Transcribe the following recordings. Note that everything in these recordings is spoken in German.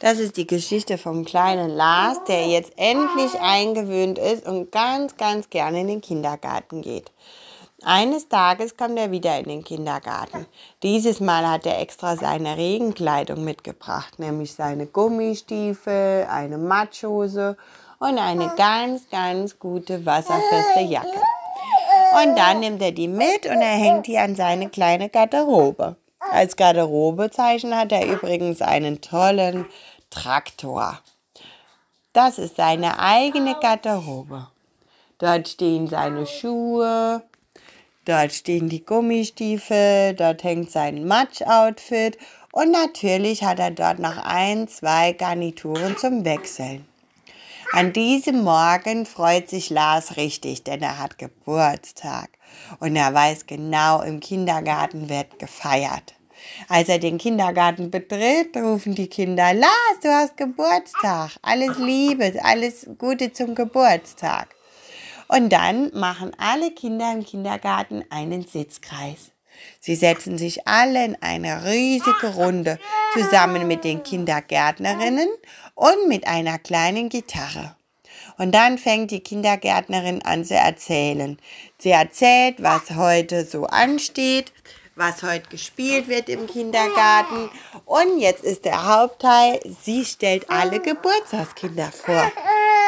Das ist die Geschichte vom kleinen Lars, der jetzt endlich eingewöhnt ist und ganz, ganz gerne in den Kindergarten geht. Eines Tages kommt er wieder in den Kindergarten. Dieses Mal hat er extra seine Regenkleidung mitgebracht, nämlich seine Gummistiefel, eine Matschhose und eine ganz, ganz gute wasserfeste Jacke. Und dann nimmt er die mit und er hängt die an seine kleine Garderobe. Als Garderobezeichen hat er übrigens einen tollen Traktor. Das ist seine eigene Garderobe. Dort stehen seine Schuhe, dort stehen die Gummistiefel, dort hängt sein Matsch-Outfit und natürlich hat er dort noch ein, zwei Garnituren zum Wechseln. An diesem Morgen freut sich Lars richtig, denn er hat Geburtstag und er weiß genau, im Kindergarten wird gefeiert. Als er den Kindergarten betritt, rufen die Kinder, Lars, du hast Geburtstag, alles Liebe, alles Gute zum Geburtstag. Und dann machen alle Kinder im Kindergarten einen Sitzkreis. Sie setzen sich alle in eine riesige Runde zusammen mit den Kindergärtnerinnen und mit einer kleinen Gitarre. Und dann fängt die Kindergärtnerin an zu erzählen. Sie erzählt, was heute so ansteht, was heute gespielt wird im Kindergarten. Und jetzt ist der Hauptteil, sie stellt alle Geburtstagskinder vor.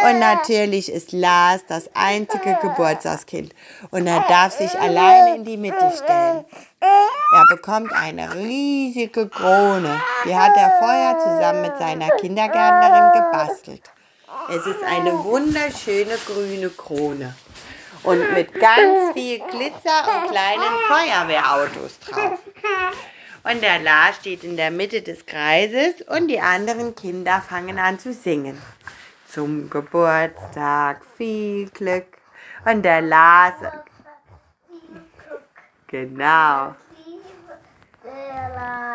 Und natürlich ist Lars das einzige Geburtstagskind. Und er darf sich alleine in die Mitte stellen. Er bekommt eine riesige Krone. Die hat er vorher zusammen mit seiner Kindergärtnerin gebastelt. Es ist eine wunderschöne grüne Krone und mit ganz viel Glitzer und kleinen Feuerwehrautos drauf. Und der Lars steht in der Mitte des Kreises und die anderen Kinder fangen an zu singen. Zum Geburtstag viel Glück. Und der Lars. Genau. Der Lars.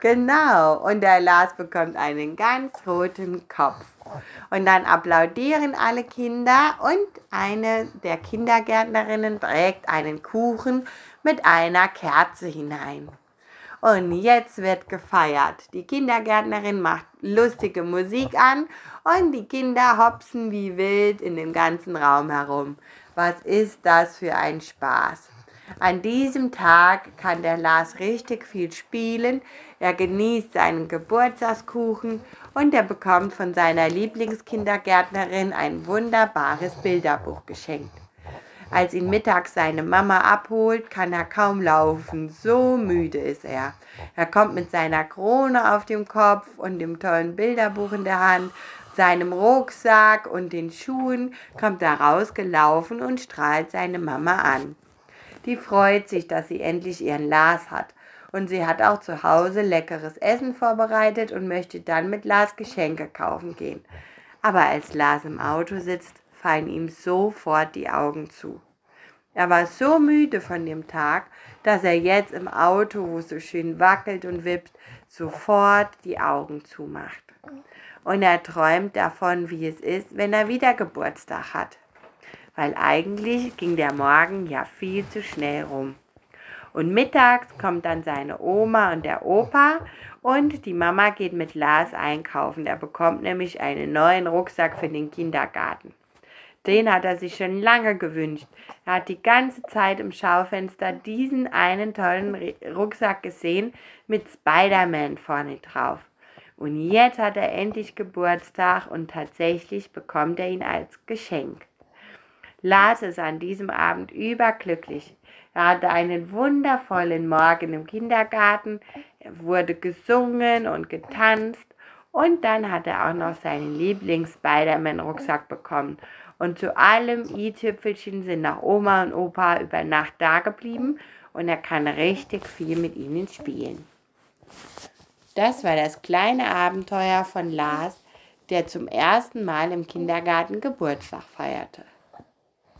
Genau, und der Lars bekommt einen ganz roten Kopf. Und dann applaudieren alle Kinder und eine der Kindergärtnerinnen trägt einen Kuchen mit einer Kerze hinein. Und jetzt wird gefeiert. Die Kindergärtnerin macht lustige Musik an und die Kinder hopsen wie wild in dem ganzen Raum herum. Was ist das für ein Spaß? An diesem Tag kann der Lars richtig viel spielen. Er genießt seinen Geburtstagskuchen und er bekommt von seiner Lieblingskindergärtnerin ein wunderbares Bilderbuch geschenkt. Als ihn mittags seine Mama abholt, kann er kaum laufen, so müde ist er. Er kommt mit seiner Krone auf dem Kopf und dem tollen Bilderbuch in der Hand, seinem Rucksack und den Schuhen, kommt er rausgelaufen und strahlt seine Mama an. Die freut sich, dass sie endlich ihren Lars hat. Und sie hat auch zu Hause leckeres Essen vorbereitet und möchte dann mit Lars Geschenke kaufen gehen. Aber als Lars im Auto sitzt, fallen ihm sofort die Augen zu. Er war so müde von dem Tag, dass er jetzt im Auto, wo es so schön wackelt und wippt, sofort die Augen zumacht. Und er träumt davon, wie es ist, wenn er wieder Geburtstag hat weil eigentlich ging der Morgen ja viel zu schnell rum. Und mittags kommt dann seine Oma und der Opa und die Mama geht mit Lars einkaufen. Er bekommt nämlich einen neuen Rucksack für den Kindergarten. Den hat er sich schon lange gewünscht. Er hat die ganze Zeit im Schaufenster diesen einen tollen Rucksack gesehen mit Spider-Man vorne drauf. Und jetzt hat er endlich Geburtstag und tatsächlich bekommt er ihn als Geschenk. Lars ist an diesem Abend überglücklich. Er hatte einen wundervollen Morgen im Kindergarten, er wurde gesungen und getanzt und dann hat er auch noch seinen Lieblings-Spider-Man-Rucksack bekommen. Und zu allem i-Tüpfelchen sind noch Oma und Opa über Nacht da geblieben und er kann richtig viel mit ihnen spielen. Das war das kleine Abenteuer von Lars, der zum ersten Mal im Kindergarten Geburtstag feierte.